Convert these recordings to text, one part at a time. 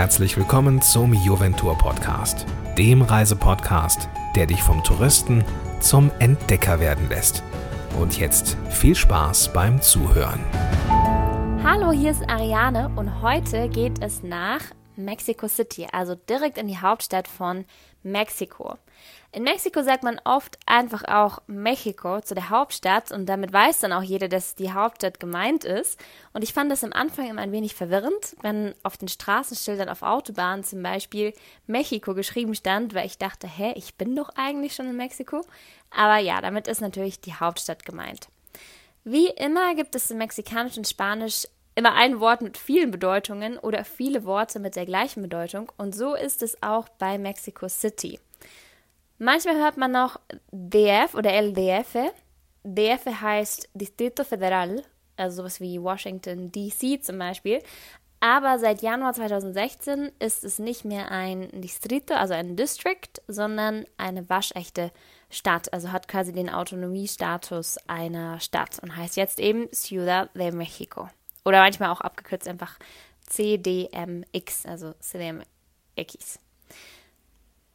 herzlich willkommen zum Juventur Podcast, dem Reisepodcast, der dich vom Touristen zum Entdecker werden lässt. Und jetzt viel Spaß beim Zuhören. Hallo, hier ist Ariane und heute geht es nach Mexico City, also direkt in die Hauptstadt von Mexiko. In Mexiko sagt man oft einfach auch Mexiko zu der Hauptstadt und damit weiß dann auch jeder, dass die Hauptstadt gemeint ist. Und ich fand das am Anfang immer ein wenig verwirrend, wenn auf den Straßenschildern auf Autobahnen zum Beispiel Mexiko geschrieben stand, weil ich dachte, hä, ich bin doch eigentlich schon in Mexiko. Aber ja, damit ist natürlich die Hauptstadt gemeint. Wie immer gibt es im mexikanischen Spanisch immer ein Wort mit vielen Bedeutungen oder viele Worte mit der gleichen Bedeutung und so ist es auch bei Mexico City. Manchmal hört man noch DF oder LDF. DF heißt Distrito Federal, also sowas wie Washington DC zum Beispiel. Aber seit Januar 2016 ist es nicht mehr ein Distrito, also ein District, sondern eine waschechte Stadt. Also hat quasi den Autonomiestatus einer Stadt und heißt jetzt eben Ciudad de Mexico. Oder manchmal auch abgekürzt einfach CDMX, also CDMX.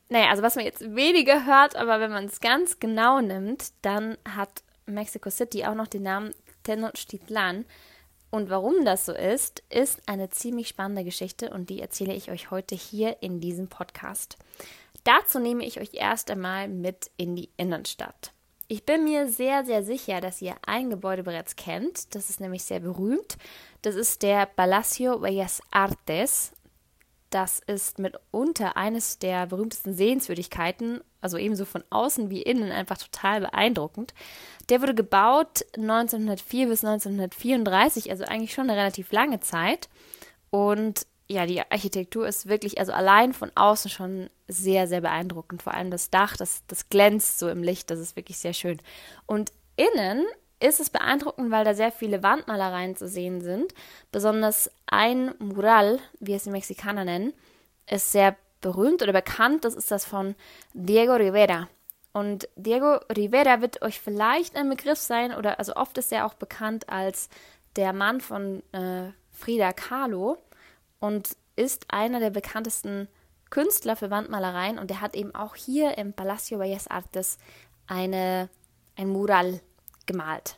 Naja, also was man jetzt weniger hört, aber wenn man es ganz genau nimmt, dann hat Mexico City auch noch den Namen Tenochtitlan. Und warum das so ist, ist eine ziemlich spannende Geschichte und die erzähle ich euch heute hier in diesem Podcast. Dazu nehme ich euch erst einmal mit in die Innenstadt. Ich bin mir sehr, sehr sicher, dass ihr ein Gebäude bereits kennt. Das ist nämlich sehr berühmt. Das ist der Palacio Bellas Artes das ist mitunter eines der berühmtesten Sehenswürdigkeiten, also ebenso von außen wie innen einfach total beeindruckend. Der wurde gebaut 1904 bis 1934, also eigentlich schon eine relativ lange Zeit. Und ja, die Architektur ist wirklich, also allein von außen schon sehr, sehr beeindruckend. Vor allem das Dach, das, das glänzt so im Licht, das ist wirklich sehr schön. Und innen ist es beeindruckend, weil da sehr viele Wandmalereien zu sehen sind. Besonders ein Mural, wie es die Mexikaner nennen, ist sehr berühmt oder bekannt. Das ist das von Diego Rivera. Und Diego Rivera wird euch vielleicht ein Begriff sein, oder also oft ist er auch bekannt als der Mann von äh, Frida Kahlo und ist einer der bekanntesten Künstler für Wandmalereien und er hat eben auch hier im Palacio Bellas Artes eine, ein Mural gemalt.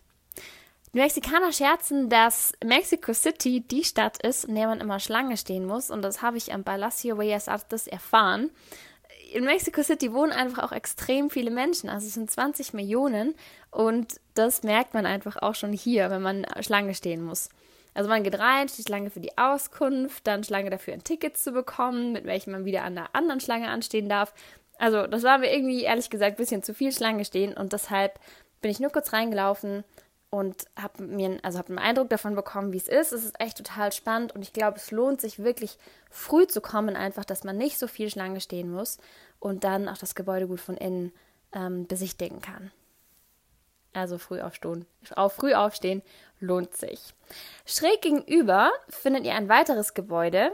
Die Mexikaner scherzen, dass Mexico City die Stadt ist, in der man immer Schlange stehen muss. Und das habe ich am Palacio Bellas Artes erfahren. In Mexico City wohnen einfach auch extrem viele Menschen. Also es sind 20 Millionen. Und das merkt man einfach auch schon hier, wenn man Schlange stehen muss. Also man geht rein, steht Schlange für die Auskunft, dann Schlange dafür, ein Ticket zu bekommen, mit welchem man wieder an der anderen Schlange anstehen darf. Also das war mir irgendwie ehrlich gesagt ein bisschen zu viel Schlange stehen und deshalb bin ich nur kurz reingelaufen und habe mir also hab einen Eindruck davon bekommen, wie es ist. Es ist echt total spannend und ich glaube, es lohnt sich wirklich früh zu kommen, einfach, dass man nicht so viel Schlange stehen muss und dann auch das Gebäude gut von innen ähm, besichtigen kann. Also früh aufstehen, auf früh aufstehen lohnt sich. Schräg gegenüber findet ihr ein weiteres Gebäude.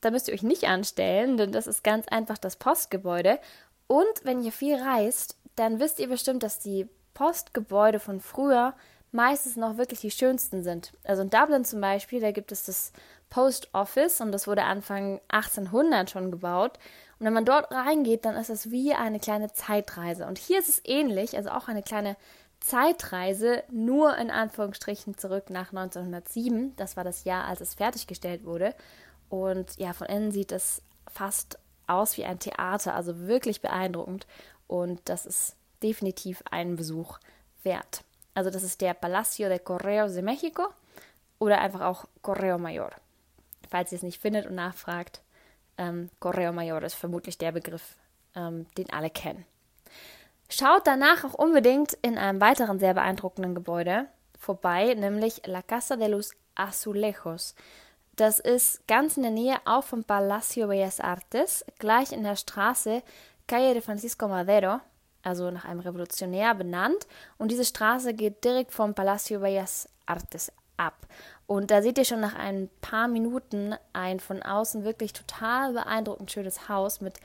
Da müsst ihr euch nicht anstellen, denn das ist ganz einfach das Postgebäude. Und wenn ihr viel reist, dann wisst ihr bestimmt, dass die Postgebäude von früher meistens noch wirklich die schönsten sind. Also in Dublin zum Beispiel, da gibt es das Post Office und das wurde Anfang 1800 schon gebaut. Und wenn man dort reingeht, dann ist es wie eine kleine Zeitreise. Und hier ist es ähnlich, also auch eine kleine Zeitreise, nur in Anführungsstrichen zurück nach 1907. Das war das Jahr, als es fertiggestellt wurde. Und ja, von innen sieht es fast aus wie ein Theater, also wirklich beeindruckend. Und das ist definitiv einen Besuch wert. Also das ist der Palacio de Correos de México oder einfach auch Correo Mayor. Falls ihr es nicht findet und nachfragt, ähm, Correo Mayor ist vermutlich der Begriff, ähm, den alle kennen. Schaut danach auch unbedingt in einem weiteren sehr beeindruckenden Gebäude vorbei, nämlich La Casa de los Azulejos. Das ist ganz in der Nähe auch vom Palacio Bellas Artes, gleich in der Straße Calle de Francisco Madero, also nach einem Revolutionär benannt. Und diese Straße geht direkt vom Palacio Bellas Artes ab. Und da seht ihr schon nach ein paar Minuten ein von außen wirklich total beeindruckend schönes Haus mit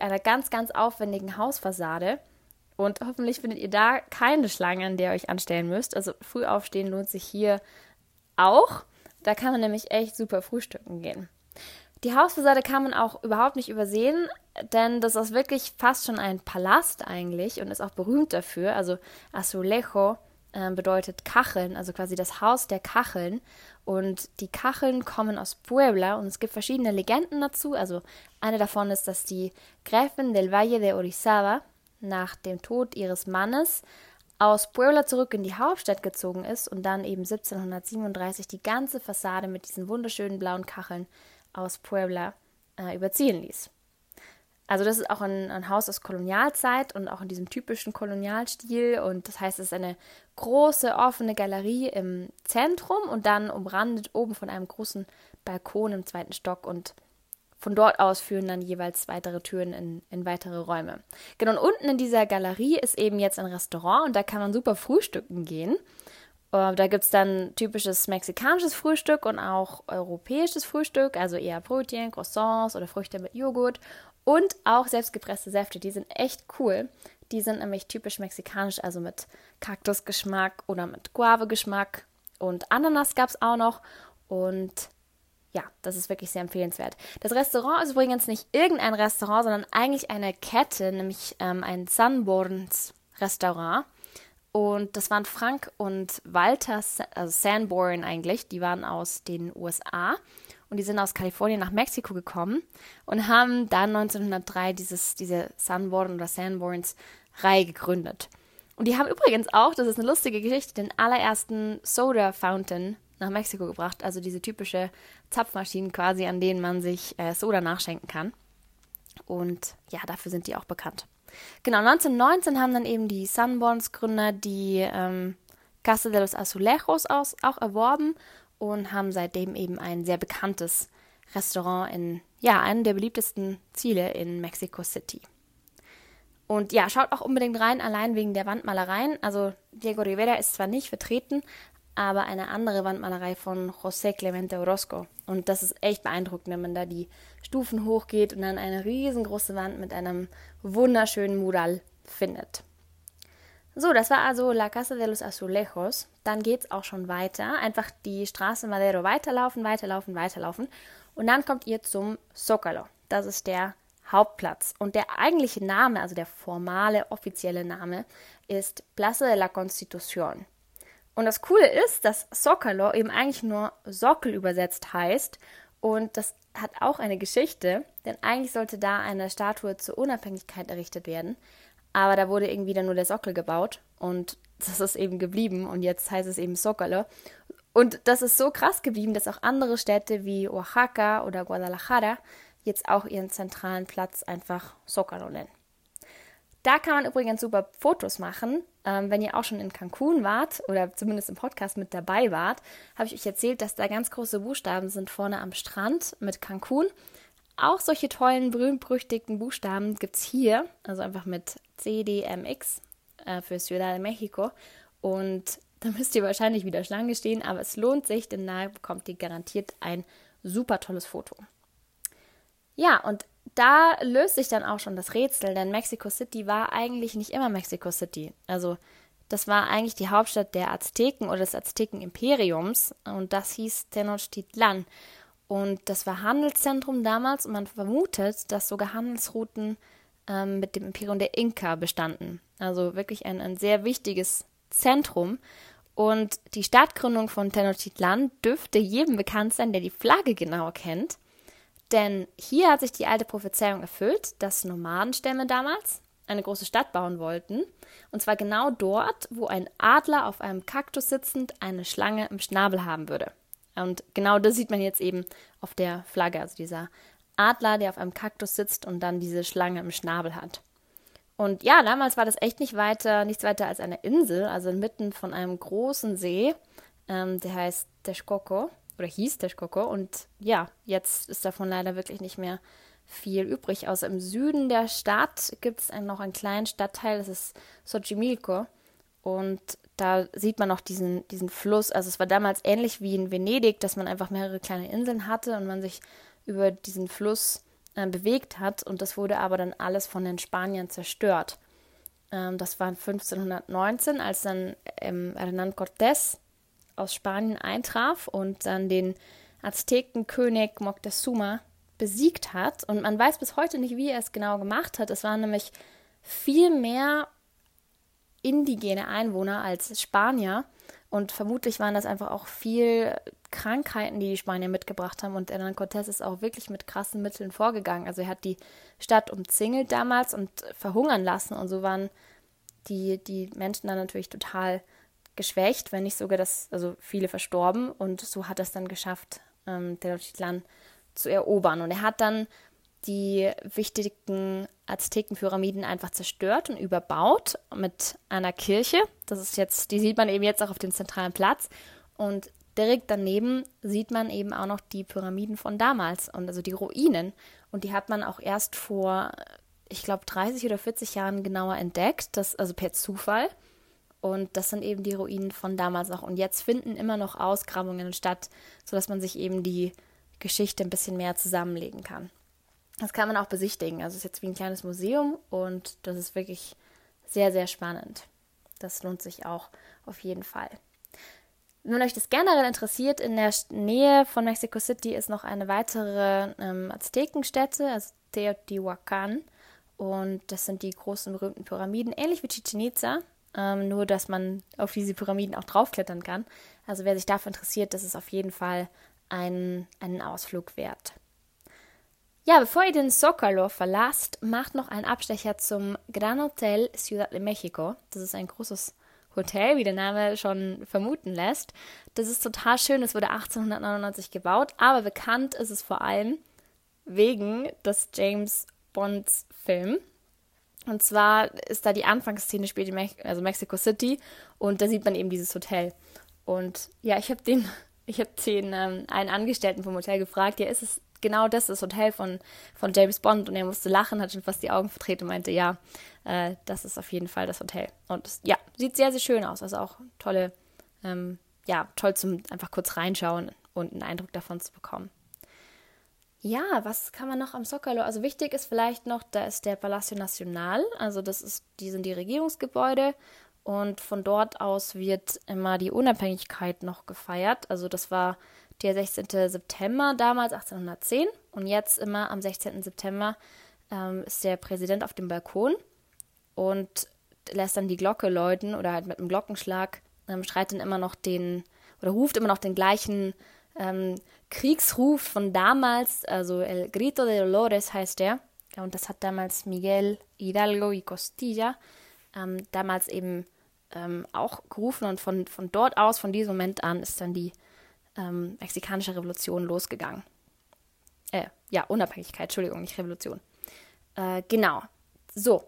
einer ganz, ganz aufwendigen Hausfassade. Und hoffentlich findet ihr da keine Schlange, an der ihr euch anstellen müsst. Also früh aufstehen lohnt sich hier auch. Da kann man nämlich echt super frühstücken gehen. Die Hausfassade kann man auch überhaupt nicht übersehen, denn das ist wirklich fast schon ein Palast eigentlich und ist auch berühmt dafür. Also Azulejo äh, bedeutet Kacheln, also quasi das Haus der Kacheln. Und die Kacheln kommen aus Puebla und es gibt verschiedene Legenden dazu. Also eine davon ist, dass die Gräfin del Valle de Orizaba nach dem Tod ihres Mannes aus Puebla zurück in die Hauptstadt gezogen ist und dann eben 1737 die ganze Fassade mit diesen wunderschönen blauen Kacheln aus Puebla äh, überziehen ließ. Also das ist auch ein, ein, Haus aus Kolonialzeit und auch in diesem typischen Kolonialstil. Und das heißt, es ist eine große offene Galerie im Zentrum und dann umrandet oben von einem großen Balkon im zweiten Stock. Und von dort aus führen dann jeweils weitere Türen in, in weitere Räume. Genau, und unten in dieser Galerie ist eben jetzt ein Restaurant und da kann man super frühstücken gehen. Uh, da gibt es dann typisches mexikanisches Frühstück und auch europäisches Frühstück, also eher Brötchen, Croissants oder Früchte mit Joghurt und auch selbstgepresste Säfte, die sind echt cool. Die sind nämlich typisch mexikanisch, also mit Kaktusgeschmack oder mit Guave-Geschmack. Und Ananas gab es auch noch. Und ja, das ist wirklich sehr empfehlenswert. Das Restaurant ist übrigens nicht irgendein Restaurant, sondern eigentlich eine Kette, nämlich ähm, ein Sunborns Restaurant. Und das waren Frank und Walter, also Sanborn eigentlich, die waren aus den USA und die sind aus Kalifornien nach Mexiko gekommen und haben dann 1903 dieses, diese Sunborn oder Sanborns Reihe gegründet. Und die haben übrigens auch, das ist eine lustige Geschichte, den allerersten Soda Fountain nach Mexiko gebracht, also diese typische Zapfmaschinen quasi, an denen man sich äh, Soda nachschenken kann. Und ja, dafür sind die auch bekannt. Genau, 1919 haben dann eben die Sunborns Gründer die ähm, Casa de los Azulejos aus, auch erworben und haben seitdem eben ein sehr bekanntes Restaurant in, ja, einem der beliebtesten Ziele in Mexico City. Und ja, schaut auch unbedingt rein, allein wegen der Wandmalereien. Also Diego Rivera ist zwar nicht vertreten, aber eine andere Wandmalerei von José Clemente Orozco. Und das ist echt beeindruckend, wenn man da die Stufen hochgeht und dann eine riesengroße Wand mit einem wunderschönen Mural findet. So, das war also La Casa de los Azulejos. Dann geht es auch schon weiter. Einfach die Straße Madero weiterlaufen, weiterlaufen, weiterlaufen. Und dann kommt ihr zum Zócalo. Das ist der Hauptplatz. Und der eigentliche Name, also der formale, offizielle Name, ist Plaza de la Constitución. Und das Coole ist, dass Zócalo eben eigentlich nur Sockel übersetzt heißt. Und das hat auch eine Geschichte, denn eigentlich sollte da eine Statue zur Unabhängigkeit errichtet werden. Aber da wurde irgendwie dann nur der Sockel gebaut und das ist eben geblieben und jetzt heißt es eben Zócalo. Und das ist so krass geblieben, dass auch andere Städte wie Oaxaca oder Guadalajara jetzt auch ihren zentralen Platz einfach Zócalo nennen. Da kann man übrigens super Fotos machen. Ähm, wenn ihr auch schon in Cancun wart oder zumindest im Podcast mit dabei wart, habe ich euch erzählt, dass da ganz große Buchstaben sind vorne am Strand mit Cancun. Auch solche tollen, berühmt-berüchtigten Buchstaben gibt es hier, also einfach mit CDMX äh, für Ciudad de Mexico. Und da müsst ihr wahrscheinlich wieder Schlange stehen, aber es lohnt sich, denn da bekommt ihr garantiert ein super tolles Foto. Ja, und da löst sich dann auch schon das Rätsel, denn Mexico City war eigentlich nicht immer Mexico City. Also das war eigentlich die Hauptstadt der Azteken oder des Azteken-Imperiums und das hieß Tenochtitlan. Und das war Handelszentrum damals und man vermutet, dass sogar Handelsrouten ähm, mit dem Imperium der Inka bestanden. Also wirklich ein, ein sehr wichtiges Zentrum. Und die Stadtgründung von Tenochtitlan dürfte jedem bekannt sein, der die Flagge genau kennt. Denn hier hat sich die alte Prophezeiung erfüllt, dass Nomadenstämme damals eine große Stadt bauen wollten. Und zwar genau dort, wo ein Adler auf einem Kaktus sitzend eine Schlange im Schnabel haben würde. Und genau das sieht man jetzt eben auf der Flagge, also dieser Adler, der auf einem Kaktus sitzt und dann diese Schlange im Schnabel hat. Und ja, damals war das echt nicht weiter, nichts weiter als eine Insel, also inmitten von einem großen See, ähm, der heißt Texcoco oder hieß Texcoco. Und ja, jetzt ist davon leider wirklich nicht mehr viel übrig. Außer im Süden der Stadt gibt es noch einen kleinen Stadtteil, das ist Xochimilco. Und da sieht man noch diesen, diesen Fluss. Also es war damals ähnlich wie in Venedig, dass man einfach mehrere kleine Inseln hatte und man sich über diesen Fluss äh, bewegt hat. Und das wurde aber dann alles von den Spaniern zerstört. Ähm, das war 1519, als dann ähm, Hernán Cortés aus Spanien eintraf und dann den Aztekenkönig Moctezuma besiegt hat. Und man weiß bis heute nicht, wie er es genau gemacht hat. Es waren nämlich viel mehr indigene Einwohner als Spanier. Und vermutlich waren das einfach auch viel Krankheiten, die die Spanier mitgebracht haben. Und Hernán Cortés ist auch wirklich mit krassen Mitteln vorgegangen. Also er hat die Stadt umzingelt damals und verhungern lassen. Und so waren die, die Menschen dann natürlich total geschwächt, wenn nicht sogar das, also viele verstorben. Und so hat er es dann geschafft, ähm, Tenochtitlan zu erobern. Und er hat dann die wichtigen Aztekenpyramiden einfach zerstört und überbaut mit einer Kirche. Das ist jetzt, die sieht man eben jetzt auch auf dem zentralen Platz. Und direkt daneben sieht man eben auch noch die Pyramiden von damals und also die Ruinen. Und die hat man auch erst vor, ich glaube, 30 oder 40 Jahren genauer entdeckt, das, also per Zufall. Und das sind eben die Ruinen von damals noch. Und jetzt finden immer noch Ausgrabungen statt, sodass man sich eben die Geschichte ein bisschen mehr zusammenlegen kann. Das kann man auch besichtigen. Also es ist jetzt wie ein kleines Museum und das ist wirklich sehr, sehr spannend. Das lohnt sich auch auf jeden Fall. Wenn euch das generell interessiert, in der Nähe von Mexico City ist noch eine weitere ähm, Aztekenstätte, also Teotihuacan. Und das sind die großen berühmten Pyramiden, ähnlich wie Chichen Itza, ähm, nur dass man auf diese Pyramiden auch draufklettern kann. Also wer sich dafür interessiert, das ist auf jeden Fall ein, einen Ausflug wert. Ja, bevor ihr den Zocalo verlasst, macht noch einen Abstecher zum Gran Hotel Ciudad de Mexico. Das ist ein großes Hotel, wie der Name schon vermuten lässt. Das ist total schön. Es wurde 1899 gebaut, aber bekannt ist es vor allem wegen des James Bonds Film. Und zwar ist da die Anfangsszene spielt in Me also Mexico City und da sieht man eben dieses Hotel. Und ja, ich habe den, ich habe den ähm, einen Angestellten vom Hotel gefragt, ja, ist es genau das das Hotel von, von James Bond und er musste lachen, hat schon fast die Augen verdreht und meinte, ja, äh, das ist auf jeden Fall das Hotel. Und es, ja, sieht sehr, sehr schön aus. Also auch tolle, ähm, ja, toll zum einfach kurz reinschauen und einen Eindruck davon zu bekommen. Ja, was kann man noch am Zocalo? Also wichtig ist vielleicht noch, da ist der Palacio Nacional, also das ist, die sind die Regierungsgebäude und von dort aus wird immer die Unabhängigkeit noch gefeiert. Also das war der 16. September damals 1810 und jetzt immer am 16. September ähm, ist der Präsident auf dem Balkon und lässt dann die Glocke läuten oder halt mit einem Glockenschlag ähm, schreit dann immer noch den oder ruft immer noch den gleichen ähm, Kriegsruf von damals, also El Grito de Dolores heißt der. Und das hat damals Miguel Hidalgo y Costilla ähm, damals eben ähm, auch gerufen und von, von dort aus, von diesem Moment an, ist dann die ähm, mexikanische Revolution losgegangen. Äh, ja, Unabhängigkeit, Entschuldigung, nicht Revolution. Äh, genau. So.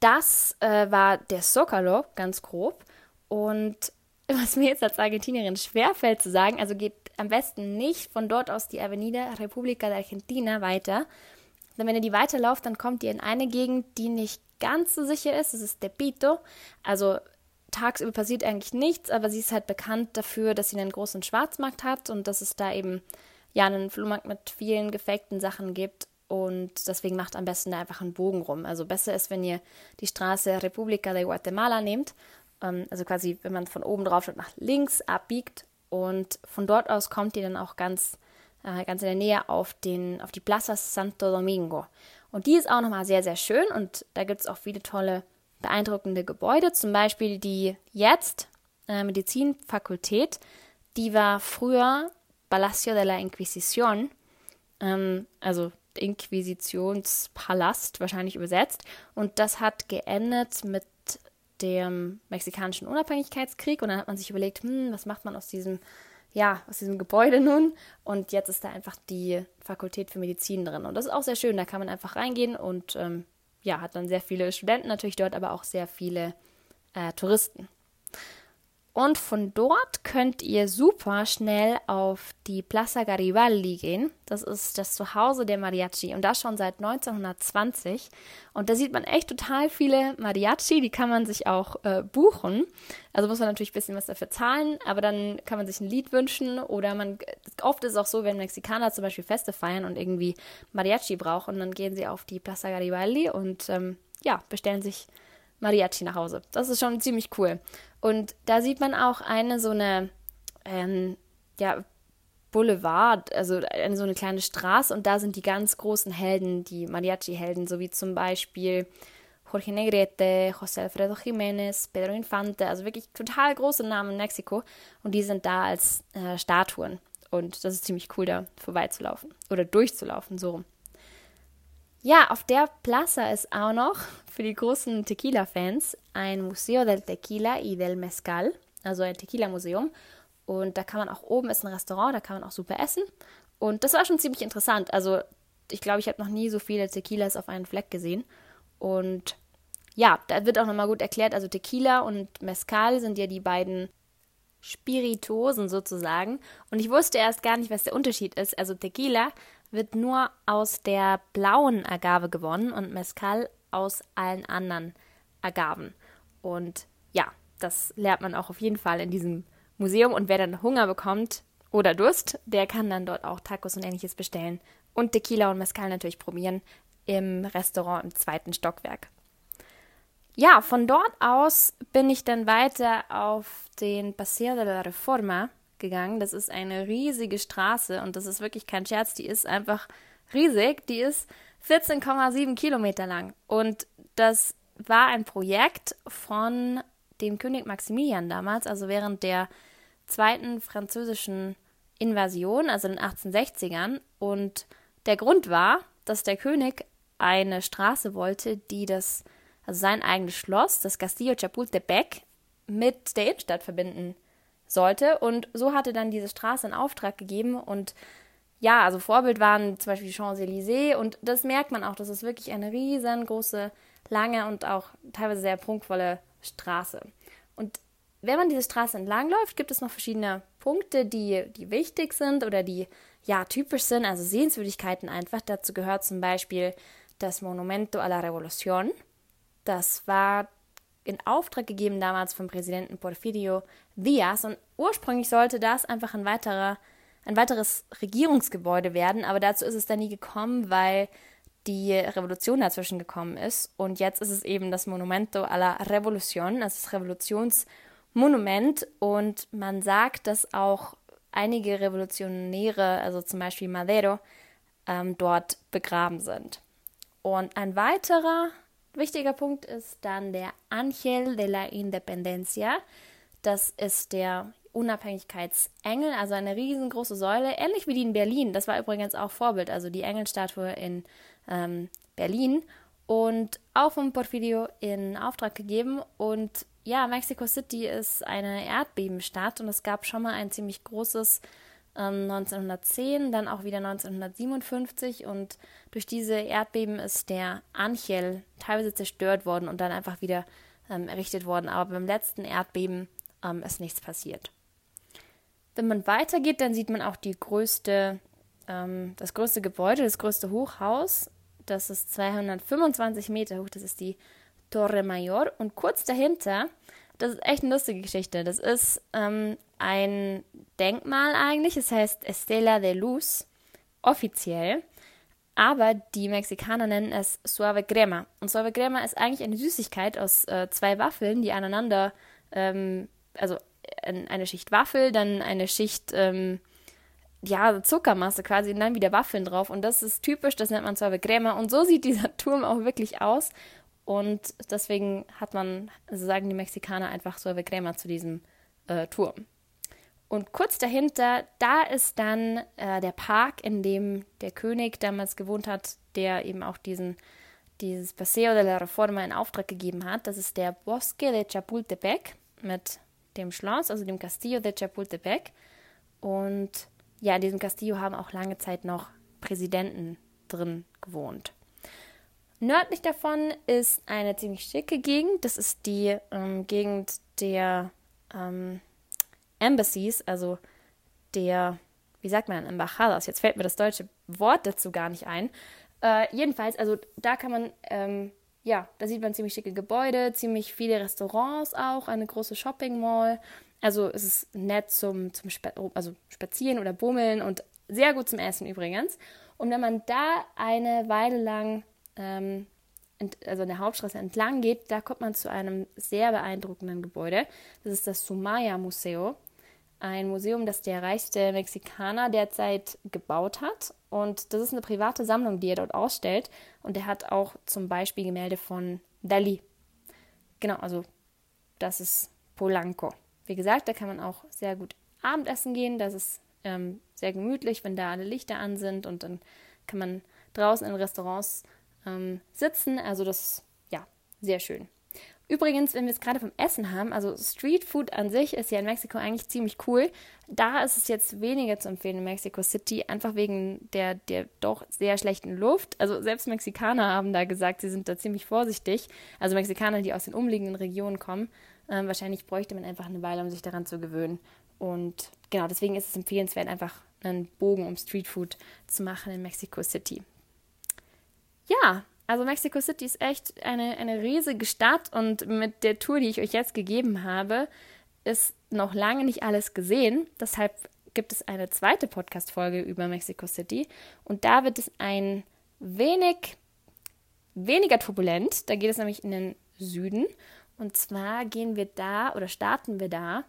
Das äh, war der Zocalo, ganz grob. Und was mir jetzt als Argentinierin schwerfällt zu sagen, also geht am besten nicht von dort aus die Avenida República de Argentina weiter. Denn wenn ihr die weiterlauft, dann kommt ihr in eine Gegend, die nicht ganz so sicher ist. Das ist Tepito. Also tagsüber passiert eigentlich nichts, aber sie ist halt bekannt dafür, dass sie einen großen Schwarzmarkt hat und dass es da eben ja einen Flohmarkt mit vielen gefakten Sachen gibt und deswegen macht am besten da einfach einen Bogen rum. Also besser ist, wenn ihr die Straße República de Guatemala nehmt, also quasi, wenn man von oben drauf schaut, nach links abbiegt und von dort aus kommt ihr dann auch ganz, äh, ganz in der Nähe auf, den, auf die Plaza Santo Domingo. Und die ist auch nochmal sehr, sehr schön und da gibt es auch viele tolle beeindruckende Gebäude, zum Beispiel die jetzt äh, Medizinfakultät, die war früher Palacio de la Inquisición, ähm, also Inquisitionspalast wahrscheinlich übersetzt. Und das hat geendet mit dem mexikanischen Unabhängigkeitskrieg. Und dann hat man sich überlegt, hm, was macht man aus diesem, ja, aus diesem Gebäude nun? Und jetzt ist da einfach die Fakultät für Medizin drin. Und das ist auch sehr schön. Da kann man einfach reingehen und ähm, ja, hat dann sehr viele Studenten natürlich dort, aber auch sehr viele äh, Touristen. Und von dort könnt ihr super schnell auf die Plaza Garibaldi gehen. Das ist das Zuhause der Mariachi und das schon seit 1920. Und da sieht man echt total viele Mariachi, die kann man sich auch äh, buchen. Also muss man natürlich ein bisschen was dafür zahlen, aber dann kann man sich ein Lied wünschen oder man, oft ist es auch so, wenn Mexikaner zum Beispiel Feste feiern und irgendwie Mariachi brauchen, dann gehen sie auf die Plaza Garibaldi und ähm, ja, bestellen sich Mariachi nach Hause. Das ist schon ziemlich cool. Und da sieht man auch eine so eine, ähm, ja, Boulevard, also eine, so eine kleine Straße und da sind die ganz großen Helden, die Mariachi-Helden, so wie zum Beispiel Jorge Negrete, José Alfredo Jiménez, Pedro Infante, also wirklich total große Namen in Mexiko und die sind da als äh, Statuen und das ist ziemlich cool, da vorbeizulaufen oder durchzulaufen, so rum. Ja, auf der Plaza ist auch noch für die großen Tequila-Fans ein Museo del Tequila y del Mezcal, also ein Tequila-Museum. Und da kann man auch oben ist ein Restaurant, da kann man auch super essen. Und das war schon ziemlich interessant. Also ich glaube, ich habe noch nie so viele Tequilas auf einen Fleck gesehen. Und ja, da wird auch nochmal gut erklärt, also Tequila und Mezcal sind ja die beiden Spiritosen sozusagen. Und ich wusste erst gar nicht, was der Unterschied ist. Also Tequila wird nur aus der blauen Agave gewonnen und Mezcal aus allen anderen Agaven. Und ja, das lernt man auch auf jeden Fall in diesem Museum. Und wer dann Hunger bekommt oder Durst, der kann dann dort auch Tacos und ähnliches bestellen. Und Tequila und Mezcal natürlich probieren im Restaurant im zweiten Stockwerk. Ja, von dort aus bin ich dann weiter auf den Paseo de la Reforma gegangen. Das ist eine riesige Straße und das ist wirklich kein Scherz. Die ist einfach riesig. Die ist 14,7 Kilometer lang. Und das war ein Projekt von dem König Maximilian damals, also während der zweiten französischen Invasion, also in den 1860ern. Und der Grund war, dass der König eine Straße wollte, die das, also sein eigenes Schloss, das Castillo Chapultepec, mit der Innenstadt verbinden sollte. Und so hatte dann diese Straße in Auftrag gegeben und ja, also Vorbild waren zum Beispiel die Champs-Élysées und das merkt man auch, das ist wirklich eine riesengroße, lange und auch teilweise sehr prunkvolle Straße. Und wenn man diese Straße entlang läuft, gibt es noch verschiedene Punkte, die, die wichtig sind oder die ja typisch sind, also Sehenswürdigkeiten einfach. Dazu gehört zum Beispiel das Monumento a la Revolución. Das war in Auftrag gegeben damals vom Präsidenten Porfirio Diaz und ursprünglich sollte das einfach ein weiterer ein weiteres Regierungsgebäude werden, aber dazu ist es dann nie gekommen, weil die Revolution dazwischen gekommen ist und jetzt ist es eben das Monumento a la Revolución, das Revolutionsmonument und man sagt, dass auch einige Revolutionäre, also zum Beispiel Madero, ähm, dort begraben sind. Und ein weiterer wichtiger Punkt ist dann der Ángel de la Independencia. Das ist der Unabhängigkeitsengel, also eine riesengroße Säule, ähnlich wie die in Berlin. Das war übrigens auch Vorbild, also die Engelstatue in ähm, Berlin und auch vom Porfirio in Auftrag gegeben. Und ja, Mexico City ist eine Erdbebenstadt und es gab schon mal ein ziemlich großes 1910, ähm, dann auch wieder 1957 und durch diese Erdbeben ist der Anchel teilweise zerstört worden und dann einfach wieder ähm, errichtet worden. Aber beim letzten Erdbeben ähm, ist nichts passiert. Wenn man weitergeht, dann sieht man auch die größte, ähm, das größte Gebäude, das größte Hochhaus. Das ist 225 Meter hoch, das ist die Torre Mayor. Und kurz dahinter, das ist echt eine lustige Geschichte. Das ist ähm, ein Denkmal eigentlich. Es heißt Estela de Luz, offiziell. Aber die Mexikaner nennen es Suave Crema. Und Suave Crema ist eigentlich eine Süßigkeit aus äh, zwei Waffeln, die aneinander, ähm, also eine Schicht Waffel, dann eine Schicht, ähm, ja, Zuckermasse quasi und dann wieder Waffeln drauf. Und das ist typisch, das nennt man Suave Crema. Und so sieht dieser Turm auch wirklich aus. Und deswegen hat man, also sagen die Mexikaner einfach Suave Crema zu diesem äh, Turm. Und kurz dahinter, da ist dann äh, der Park, in dem der König damals gewohnt hat, der eben auch diesen, dieses Paseo de la Reforma in Auftrag gegeben hat. Das ist der Bosque de Chapultepec mit dem Schloss, also dem Castillo de Chapultepec. Und ja, in diesem Castillo haben auch lange Zeit noch Präsidenten drin gewohnt. Nördlich davon ist eine ziemlich schicke Gegend. Das ist die ähm, Gegend der ähm, Embassies, also der, wie sagt man, Embajadas, jetzt fällt mir das deutsche Wort dazu gar nicht ein. Äh, jedenfalls, also da kann man, ähm, ja, da sieht man ziemlich schicke Gebäude, ziemlich viele Restaurants auch, eine große Shopping Mall. Also es ist nett zum, zum Spa also Spazieren oder Bummeln und sehr gut zum Essen übrigens. Und wenn man da eine Weile lang, ähm, also an der Hauptstraße entlang geht, da kommt man zu einem sehr beeindruckenden Gebäude. Das ist das Sumaya Museo. Ein Museum, das der reichste Mexikaner derzeit gebaut hat. Und das ist eine private Sammlung, die er dort ausstellt. Und er hat auch zum Beispiel Gemälde von Dali. Genau, also das ist Polanco. Wie gesagt, da kann man auch sehr gut Abendessen gehen. Das ist ähm, sehr gemütlich, wenn da alle Lichter an sind und dann kann man draußen in Restaurants ähm, sitzen. Also das ist ja sehr schön. Übrigens, wenn wir es gerade vom Essen haben, also Street Food an sich ist ja in Mexiko eigentlich ziemlich cool. Da ist es jetzt weniger zu empfehlen in Mexico City, einfach wegen der, der doch sehr schlechten Luft. Also selbst Mexikaner haben da gesagt, sie sind da ziemlich vorsichtig. Also Mexikaner, die aus den umliegenden Regionen kommen. Ähm, wahrscheinlich bräuchte man einfach eine Weile, um sich daran zu gewöhnen. Und genau, deswegen ist es empfehlenswert, einfach einen Bogen um Street Food zu machen in Mexico City. Ja, also Mexico City ist echt eine, eine riesige Stadt und mit der Tour, die ich euch jetzt gegeben habe, ist noch lange nicht alles gesehen. Deshalb gibt es eine zweite Podcast-Folge über Mexico City und da wird es ein wenig weniger turbulent. Da geht es nämlich in den Süden und zwar gehen wir da oder starten wir da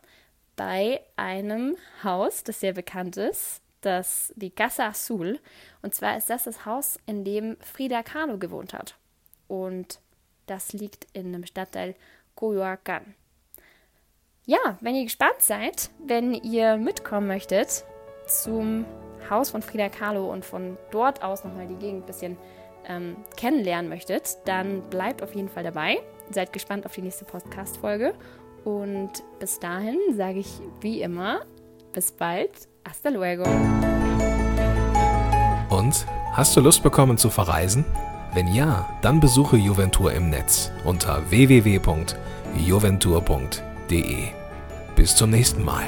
bei einem Haus, das sehr bekannt ist, das die Casa Azul. Und zwar ist das das Haus, in dem Frida Kahlo gewohnt hat. Und das liegt in einem Stadtteil Coyoacán. Ja, wenn ihr gespannt seid, wenn ihr mitkommen möchtet zum Haus von Frida Kahlo und von dort aus nochmal die Gegend ein bisschen ähm, kennenlernen möchtet, dann bleibt auf jeden Fall dabei. Seid gespannt auf die nächste Podcast-Folge. Und bis dahin sage ich wie immer, bis bald Hasta luego. Und hast du Lust bekommen zu verreisen? Wenn ja, dann besuche Juventur im Netz unter www.juventur.de. Bis zum nächsten Mal.